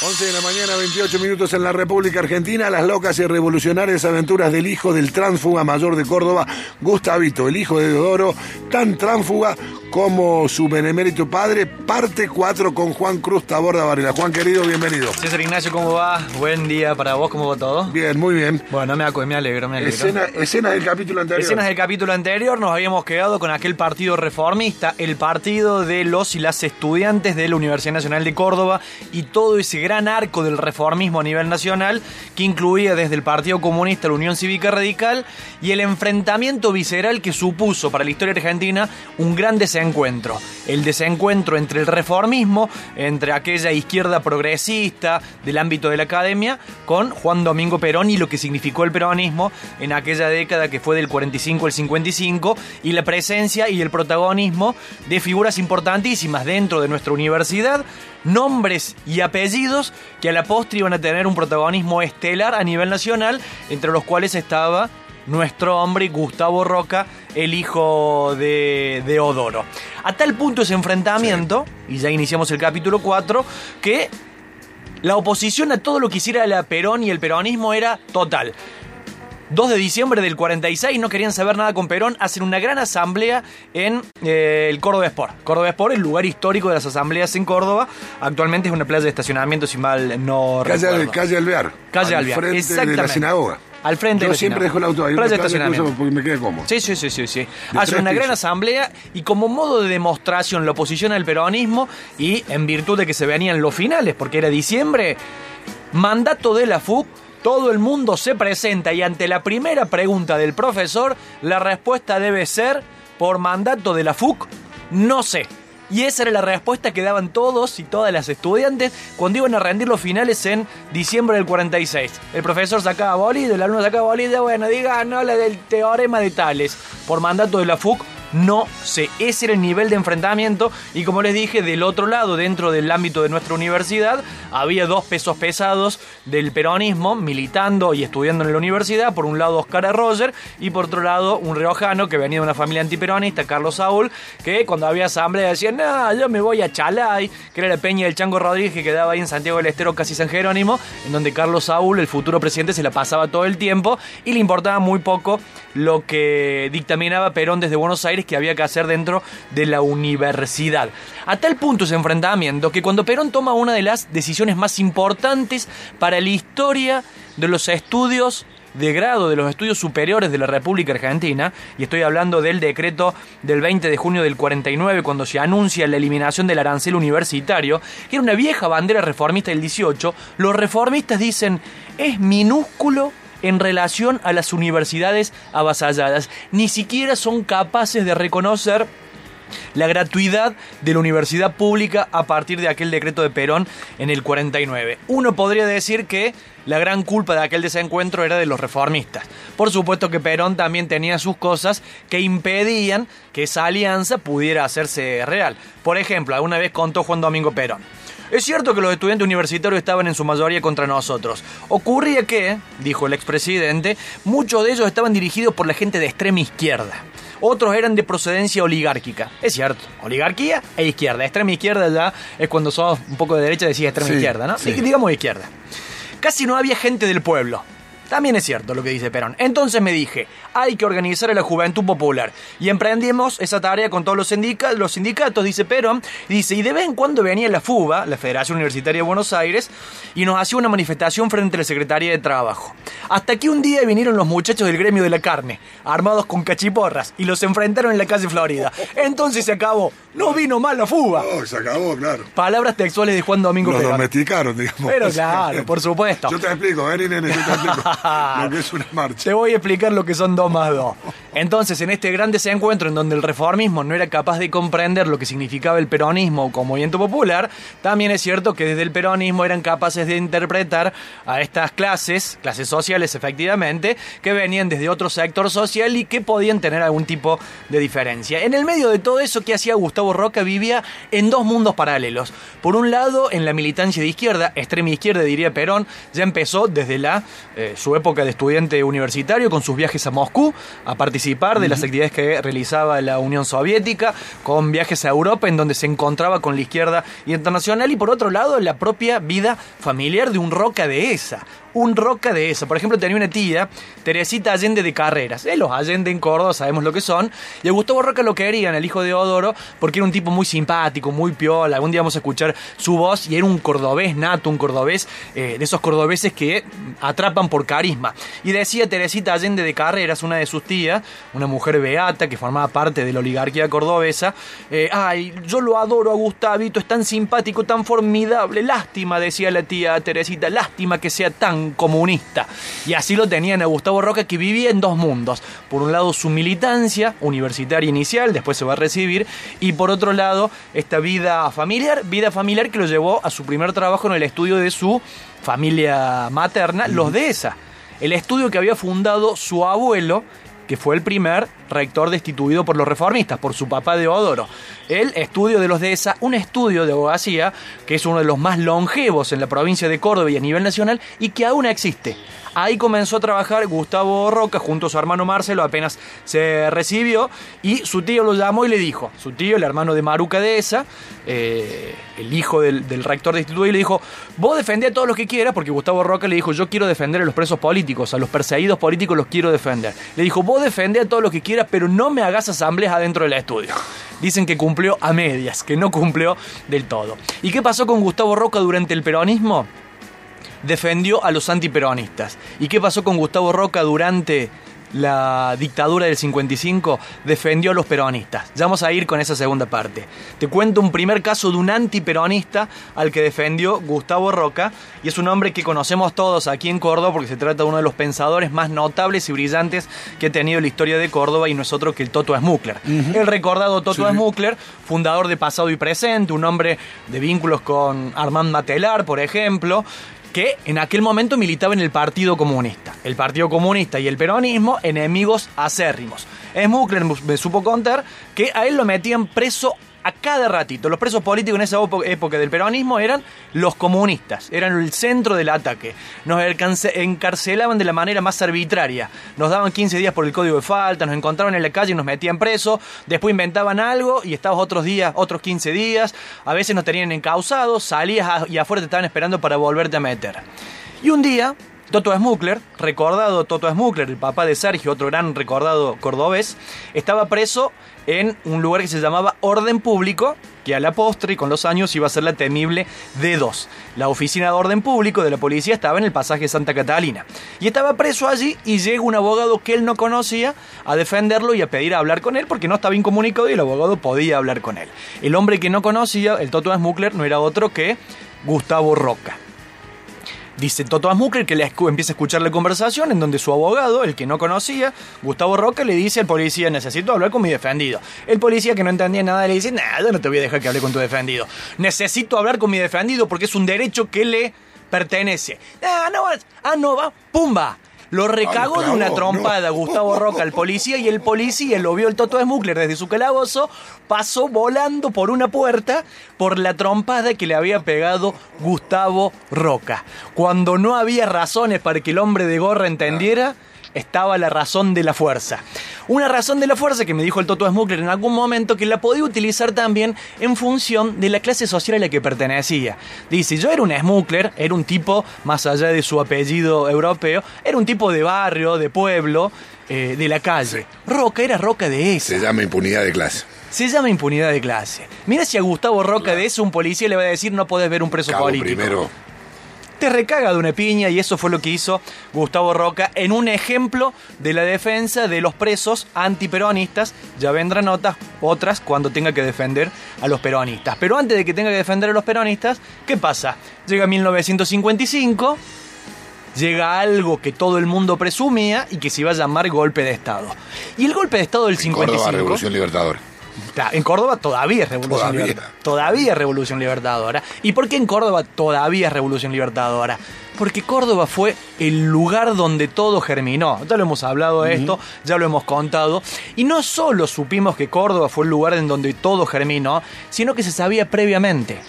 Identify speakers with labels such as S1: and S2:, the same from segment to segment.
S1: 11 de la mañana, 28 minutos en la República Argentina, las locas y revolucionarias aventuras del hijo del tránsfuga mayor de Córdoba, Gustavito, el hijo de Deodoro, tan tránsfuga como su benemérito padre, parte 4 con Juan Cruz Taborda Varela. Juan querido, bienvenido.
S2: César Ignacio, ¿cómo va? Buen día para vos, ¿cómo va todo?
S1: Bien, muy bien.
S2: Bueno, me, me alegro, me alegro.
S1: Escena, escenas del capítulo anterior.
S2: Escenas del capítulo anterior, nos habíamos quedado con aquel partido reformista, el partido de los y las estudiantes de la Universidad Nacional de Córdoba y todo ese gran arco del reformismo a nivel nacional que incluía desde el Partido Comunista, la Unión Cívica Radical y el enfrentamiento visceral que supuso para la historia argentina un gran desencuentro. El desencuentro entre el reformismo, entre aquella izquierda progresista del ámbito de la academia, con Juan Domingo Perón y lo que significó el peronismo en aquella década que fue del 45 al 55 y la presencia y el protagonismo de figuras importantísimas dentro de nuestra universidad nombres y apellidos que a la postre iban a tener un protagonismo estelar a nivel nacional, entre los cuales estaba nuestro hombre Gustavo Roca, el hijo de, de Odoro. A tal punto ese enfrentamiento, y ya iniciamos el capítulo 4, que la oposición a todo lo que hiciera la Perón y el peronismo era total. 2 de diciembre del 46, no querían saber nada con Perón, hacen una gran asamblea en eh, el Córdoba Sport. Córdoba Sport, el lugar histórico de las asambleas en Córdoba. Actualmente es una playa de estacionamiento, si mal no
S1: calle,
S2: recuerdo.
S1: Calle Alvear.
S2: Calle
S1: al
S2: Alvear,
S1: frente
S2: exactamente.
S1: de la sinagoga.
S2: Al frente
S1: Yo
S2: de la
S1: siempre dejo el auto ahí.
S2: Playa de estacionamiento.
S1: Porque me quede cómodo.
S2: Sí, sí, sí, sí, sí. Hace una gran asamblea y como modo de demostración la oposición al peronismo y en virtud de que se venían los finales, porque era diciembre, mandato de la FUC, todo el mundo se presenta y ante la primera pregunta del profesor, la respuesta debe ser, por mandato de la FUC, no sé. Y esa era la respuesta que daban todos y todas las estudiantes cuando iban a rendir los finales en diciembre del 46. El profesor sacaba bolígrafo, el alumno sacaba bolígrafo, bueno, diga, no, la del teorema de Tales. Por mandato de la FUC, no sé. Ese era el nivel de enfrentamiento y como les dije, del otro lado, dentro del ámbito de nuestra universidad, había dos pesos pesados del peronismo militando y estudiando en la universidad. Por un lado Oscar. Roger y por otro lado un riojano que venía de una familia antiperonista, Carlos Saúl, que cuando había asamblea decía, no, yo me voy a Chalay, que era la peña del Chango Rodríguez que quedaba ahí en Santiago del Estero, casi San Jerónimo, en donde Carlos Saúl, el futuro presidente, se la pasaba todo el tiempo y le importaba muy poco lo que dictaminaba Perón desde Buenos Aires que había que hacer dentro de la universidad. A tal punto ese enfrentamiento que cuando Perón toma una de las decisiones más importantes para la historia de los estudios de grado de los estudios superiores de la República Argentina, y estoy hablando del decreto del 20 de junio del 49, cuando se anuncia la eliminación del arancel universitario, que era una vieja bandera reformista del 18, los reformistas dicen, es minúsculo en relación a las universidades avasalladas. Ni siquiera son capaces de reconocer la gratuidad de la universidad pública a partir de aquel decreto de Perón en el 49. Uno podría decir que la gran culpa de aquel desencuentro era de los reformistas. Por supuesto que Perón también tenía sus cosas que impedían que esa alianza pudiera hacerse real. Por ejemplo, alguna vez contó Juan Domingo Perón. Es cierto que los estudiantes universitarios estaban en su mayoría contra nosotros. Ocurría que, dijo el expresidente, muchos de ellos estaban dirigidos por la gente de extrema izquierda. Otros eran de procedencia oligárquica. Es cierto, oligarquía e izquierda. Extrema izquierda ya es cuando sos un poco de derecha decís extrema
S1: Sí,
S2: izquierda, ¿no?
S1: sí.
S2: Digamos izquierda. Casi no había gente del pueblo. También es cierto lo que dice Perón. Entonces me dije, hay que organizar a la juventud popular. Y emprendimos esa tarea con todos los, sindica- los sindicatos, dice Perón. Y dice, y de vez en cuando venía la FUBA, la Federación Universitaria de Buenos Aires, y nos hacía una manifestación frente a la Secretaría de Trabajo. Hasta que un día vinieron los muchachos del gremio de la carne, armados con cachiporras, y los enfrentaron en la calle Florida. Entonces se acabó. No vino más la FUBA.
S1: Oh, se acabó, claro.
S2: Palabras textuales de Juan Domingo
S1: Los
S2: Perón.
S1: domesticaron, digamos.
S2: Pero claro, por supuesto.
S1: Yo te explico, vení, nene, yo te explico lo que es una marcha.
S2: Te voy a explicar lo que son dos más dos. Entonces, en este gran desencuentro en donde el reformismo no era capaz de comprender lo que significaba el peronismo como movimiento popular, también es cierto que desde el peronismo eran capaces de interpretar a estas clases, clases sociales efectivamente, que venían desde otro sector social y que podían tener algún tipo de diferencia. En el medio de todo eso, ¿qué hacía Gustavo Roca? Vivía en dos mundos paralelos. Por un lado, en la militancia de izquierda, extrema izquierda diría Perón, ya empezó desde la eh, su época de estudiante universitario con sus viajes a Moscú, a participar de las actividades que realizaba la Unión Soviética, con viajes a Europa en donde se encontraba con la izquierda internacional y por otro lado la propia vida familiar de un Roca de esa un roca de eso. Por ejemplo, tenía una tía, Teresita Allende de Carreras. Eh, los Allende en Córdoba sabemos lo que son. Y a Gustavo Roca lo querían, el hijo de Odoro, porque era un tipo muy simpático, muy piola. Algún día vamos a escuchar su voz y era un cordobés nato, un cordobés eh, de esos cordobeses que atrapan por carisma. Y decía Teresita Allende de Carreras, una de sus tías, una mujer beata que formaba parte de la oligarquía cordobesa. Eh, ay, yo lo adoro a Gustavito, es tan simpático, tan formidable. Lástima, decía la tía Teresita, lástima que sea tan comunista. Y así lo tenían a Gustavo Roca, que vivía en dos mundos. Por un lado, su militancia universitaria inicial, después se va a recibir, y por otro lado, esta vida familiar, vida familiar que lo llevó a su primer trabajo en el estudio de su familia materna, los de esa. El estudio que había fundado su abuelo, que fue el primer rector destituido por los reformistas, por su papá Deodoro. El estudio de los esa un estudio de abogacía que es uno de los más longevos en la provincia de Córdoba y a nivel nacional y que aún existe. Ahí comenzó a trabajar Gustavo Roca junto a su hermano Marcelo, apenas se recibió, y su tío lo llamó y le dijo, su tío, el hermano de Maruca de esa, eh, el hijo del, rector de instituto, y le dijo, vos defendé a todos los que quieras, porque Gustavo Roca le dijo, yo quiero defender a los presos políticos, a los perseguidos políticos los quiero defender. Le dijo, vos defendé a todos los que quieras, pero no me hagas asambleas adentro del estudio. Dicen que cumplió a medias, que no cumplió del todo. ¿Y qué pasó con Gustavo Roca durante el peronismo? Defendió a los antiperonistas. ¿Y qué pasó con Gustavo Roca durante la dictadura del 55 defendió a los peronistas. Ya vamos a ir con esa segunda parte. Te cuento un primer caso de un antiperonista al que defendió Gustavo Roca y es un hombre que conocemos todos aquí en Córdoba porque se trata de uno de los pensadores más notables y brillantes que ha tenido la historia de Córdoba y no es otro que el Toto Smukler. El recordado Toto Smukler, fundador de Pasado y Presente, un hombre de vínculos con Armand Matelar, por ejemplo, que en aquel momento militaba en el Partido Comunista. El Partido Comunista y el peronismo, enemigos acérrimos. Smukler me supo contar que a él lo metían preso a cada ratito. Los presos políticos en esa época del peronismo eran los comunistas, eran el centro del ataque. Nos encarcelaban de la manera más arbitraria. Nos daban 15 días por el código de falta, nos encontraban en la calle y nos metían presos, después inventaban algo y estabas otros días, otros 15 días, a veces nos tenían encausados, salías y afuera te estaban esperando para volverte a meter. Y un día, Toto Smukler, recordado Toto Smukler, el papá de Sergio, otro gran recordado cordobés, estaba preso en un lugar que se llamaba Orden Público, que a la postre y con los años iba a ser la temible D2. La oficina de orden público de la policía estaba en el pasaje Santa Catalina. Y estaba preso allí y llega un abogado que él no conocía a defenderlo y a pedir a hablar con él porque no estaba incomunicado y el abogado podía hablar con él. El hombre que no conocía, el Toto Smukler, no era otro que Gustavo Roca. Dice Toto Asmucker que le empieza a escuchar la conversación en donde su abogado, el que no conocía, Gustavo Roca, le dice al policía, necesito hablar con mi defendido. El policía que no entendía nada le dice, nada, no te voy a dejar que hable con tu defendido. Necesito hablar con mi defendido porque es un derecho que le pertenece. Ah, no, ah, no, va, pumba. Lo recagó de una trompada Gustavo Roca al policía y el policía lo vio el Toto de Smukler desde su calabozo, pasó volando por una puerta por la trompada que le había pegado Gustavo Roca. Cuando no había razones para que el hombre de gorra entendiera, estaba la razón de la fuerza. Una razón de la fuerza que me dijo el Toto Smukler en algún momento que la podía utilizar también en función de la clase social a la que pertenecía. Dice, yo era un Smukler, era un tipo, más allá de su apellido europeo, era un tipo de barrio, de pueblo, eh, de la calle. Roca era Roca de esa.
S1: Se llama impunidad de clase.
S2: Se llama impunidad de clase. Mira si a Gustavo Roca de eso un policía le va a decir no podés ver un preso político.
S1: Primero
S2: te recaga de una piña y eso fue lo que hizo Gustavo Roca en un ejemplo de la defensa de los presos antiperonistas. Ya vendrán otras, otras cuando tenga que defender a los peronistas. Pero antes de que tenga que defender a los peronistas, ¿qué pasa? Llega 1955 llega algo que todo el mundo presumía y que se iba a llamar golpe de Estado. Y el golpe de Estado del 55...
S1: Córdoba, Revolución Libertadora.
S2: En Córdoba todavía es Revolución Libertadora. Todavía es Revolución Libertadora. ¿Y por qué en Córdoba todavía es Revolución Libertadora? Porque Córdoba fue el lugar donde todo germinó. Ya lo hemos hablado de esto, ya lo hemos contado. Y no solo supimos que Córdoba fue el lugar en donde todo germinó, sino que se sabía previamente.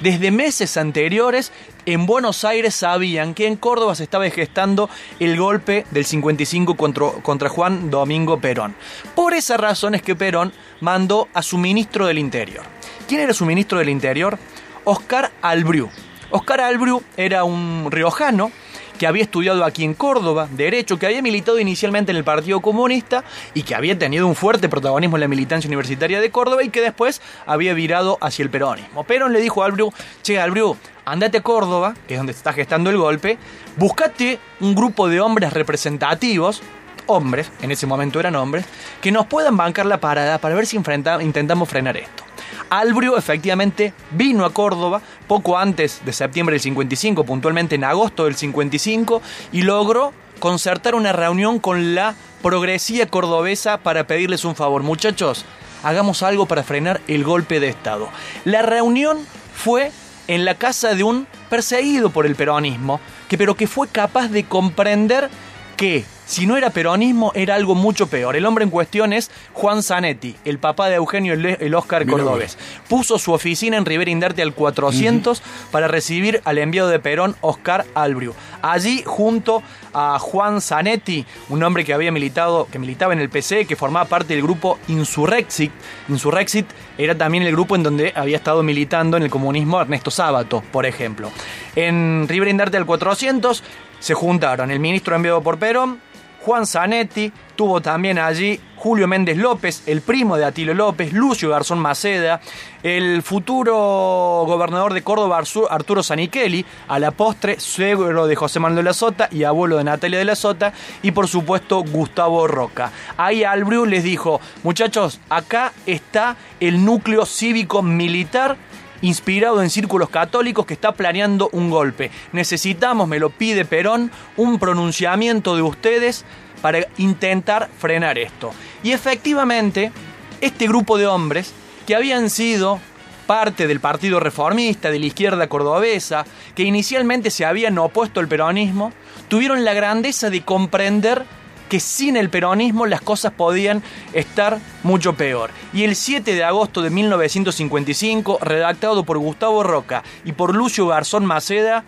S2: Desde meses anteriores en Buenos Aires sabían que en Córdoba se estaba gestando el golpe del 55 contra, contra, Juan Domingo Perón. Por esa razón es que Perón mandó a su ministro del Interior. ¿Quién era su ministro del Interior? Oscar Albriu. Oscar Albriu era un riojano que había estudiado aquí en Córdoba, Derecho, que había militado inicialmente en el Partido Comunista y que había tenido un fuerte protagonismo en la militancia universitaria de Córdoba y que después había virado hacia el peronismo. Perón le dijo a Albriu, che, Albriu, andate a Córdoba, que es donde se está gestando el golpe, buscate un grupo de hombres representativos, hombres, en ese momento eran hombres, que nos puedan bancar la parada para ver si intentamos frenar esto. Albrio efectivamente vino a Córdoba poco antes de septiembre del 55, puntualmente en agosto del 55, y logró concertar una reunión con la progresía cordobesa para pedirles un favor. Muchachos, hagamos algo para frenar el golpe de Estado. La reunión fue en la casa de un perseguido por el peronismo, que, pero que fue capaz de comprender que si no era peronismo, era algo mucho peor. El hombre en cuestión es Juan Zanetti, el papá de Eugenio el, Oscar Cordobés. Puso su oficina en Rivera Indarte al 400 para recibir al enviado de Perón, Oscar Albriu. Allí, junto a Juan Zanetti, un hombre que había militado, que militaba en el PC, que formaba parte del grupo Insurrexit. Insurrexit era también el grupo en donde había estado militando en el comunismo Ernesto Sábato, por ejemplo. En Rivera Indarte al 400 se juntaron el ministro enviado por Perón, Juan Zanetti, tuvo también allí Julio Méndez López, el primo de Atilio López, Lucio Garzón Maceda, el futuro gobernador de Córdoba Arturo Zanichelli, a la postre suegro de José Manuel de la Sota y abuelo de Natalia de la Sota, y por supuesto Gustavo Roca. Ahí Albriu les dijo, muchachos, acá está el núcleo cívico militar inspirado en círculos católicos que está planeando un golpe. Necesitamos, me lo pide Perón, un pronunciamiento de ustedes para intentar frenar esto. Y efectivamente, este grupo de hombres que habían sido parte del Partido Reformista, de la izquierda cordobesa, que inicialmente se habían opuesto al peronismo, tuvieron la grandeza de comprender que sin el peronismo las cosas podían estar mucho peor. Y el 7 de agosto de 1955, redactado por Gustavo Roca y por Lucio Garzón Maceda,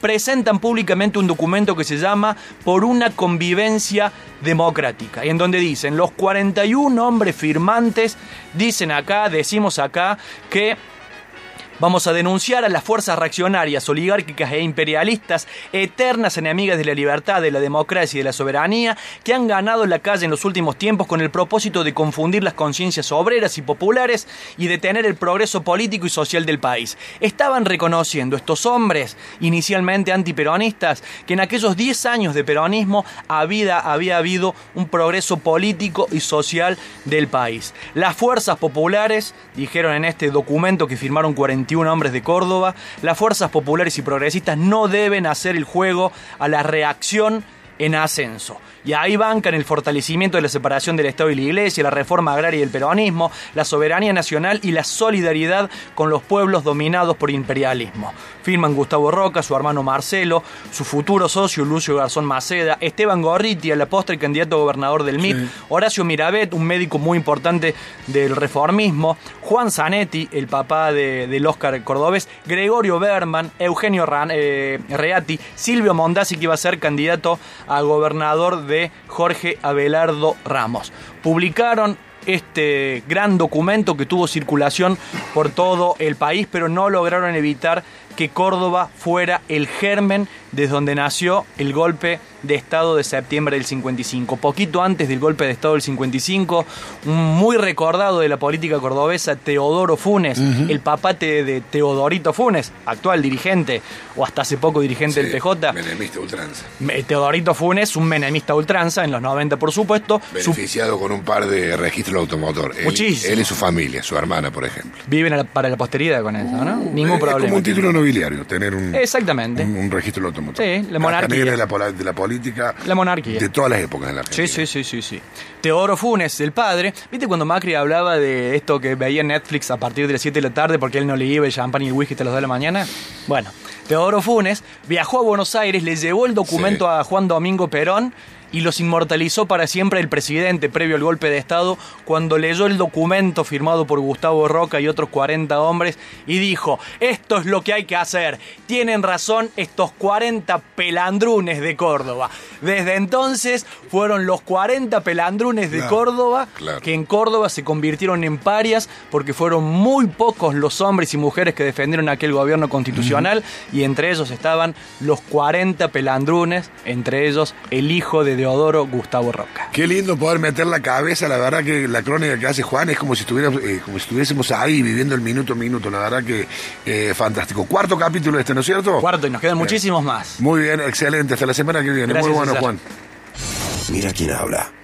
S2: presentan públicamente un documento que se llama Por una convivencia democrática, y en donde dicen, los 41 hombres firmantes dicen acá, decimos acá, que Vamos a denunciar a las fuerzas reaccionarias, oligárquicas e imperialistas, eternas enemigas de la libertad, de la democracia y de la soberanía, que han ganado la calle en los últimos tiempos con el propósito de confundir las conciencias obreras y populares y detener el progreso político y social del país. Estaban reconociendo estos hombres, inicialmente antiperonistas, que en aquellos 10 años de peronismo había, había habido un progreso político y social del país. Las fuerzas populares, dijeron en este documento que firmaron 40 hombres de Córdoba, las fuerzas populares y progresistas no deben hacer el juego a la reacción en ascenso. Y ahí bancan el fortalecimiento de la separación del Estado y la Iglesia, la reforma agraria y el peronismo, la soberanía nacional y la solidaridad con los pueblos dominados por imperialismo. Firman Gustavo Roca, su hermano Marcelo, su futuro socio Lucio Garzón Maceda, Esteban Gorriti, a la postre candidato a gobernador del MIT, Horacio Mirabet, un médico muy importante del reformismo, Juan Zanetti, el papá del Oscar Cordobés, Gregorio Berman, Eugenio eh, Reati, Silvio Mondazzi, que iba a ser candidato a gobernador de Jorge Abelardo Ramos. Publicaron este gran documento que tuvo circulación por todo el país, pero no lograron evitar que Córdoba fuera el germen desde donde nació el golpe de Estado de septiembre del 55. Poquito antes del golpe de Estado del 55, un muy recordado de la política cordobesa, Teodoro Funes, el papate de Teodorito Funes, actual dirigente, o hasta hace poco dirigente del PJ.
S1: Menemista ultranza.
S2: Teodorito Funes, un menemista ultranza, en los 90 por supuesto.
S1: Beneficiado con un par de registros automotor. Muchísimo. Él y su familia, su hermana, por ejemplo.
S2: Viven para la posteridad con eso, ¿no? Uh, Ningún problema.
S1: como un título nobiliario, tener un,
S2: Exactamente.
S1: un, registro automotor.
S2: Sí, la monarquía.
S1: De la, de la política.
S2: La monarquía.
S1: De todas las épocas de la Argentina.
S2: Sí, sí, sí, sí, sí. Teodoro Funes, el padre. ¿Viste cuando Macri hablaba de esto que veía en Netflix a partir de las 7 de la tarde porque él no le iba el champán y el whisky hasta las 2 de la mañana? Bueno, Teodoro Funes viajó a Buenos Aires, le llevó el documento a Juan Domingo Perón y los inmortalizó para siempre el presidente previo al golpe de Estado cuando leyó el documento firmado por Gustavo Roca y otros 40 hombres y dijo, esto es lo que hay que hacer. Tienen razón estos 40 pelandrunes de Córdoba. Desde entonces fueron los 40 pelandrunes de Córdoba que en Córdoba se convirtieron en parias porque fueron muy pocos los hombres y mujeres que defendieron aquel gobierno constitucional y entre ellos estaban los 40 pelandrunes, entre ellos el hijo de Deodoro Gustavo Roca.
S1: Qué lindo poder meter la cabeza, la verdad que la crónica que hace Juan es como si estuviéramos, eh, como si estuviésemos ahí viviendo el minuto a minuto, la verdad que eh, fantástico. Cuarto capítulo este, ¿no es cierto?
S2: Cuarto y nos quedan muchísimos más.
S1: Muy bien, excelente, hasta la semana que viene. Muy bueno, Juan.
S3: Mira quién habla.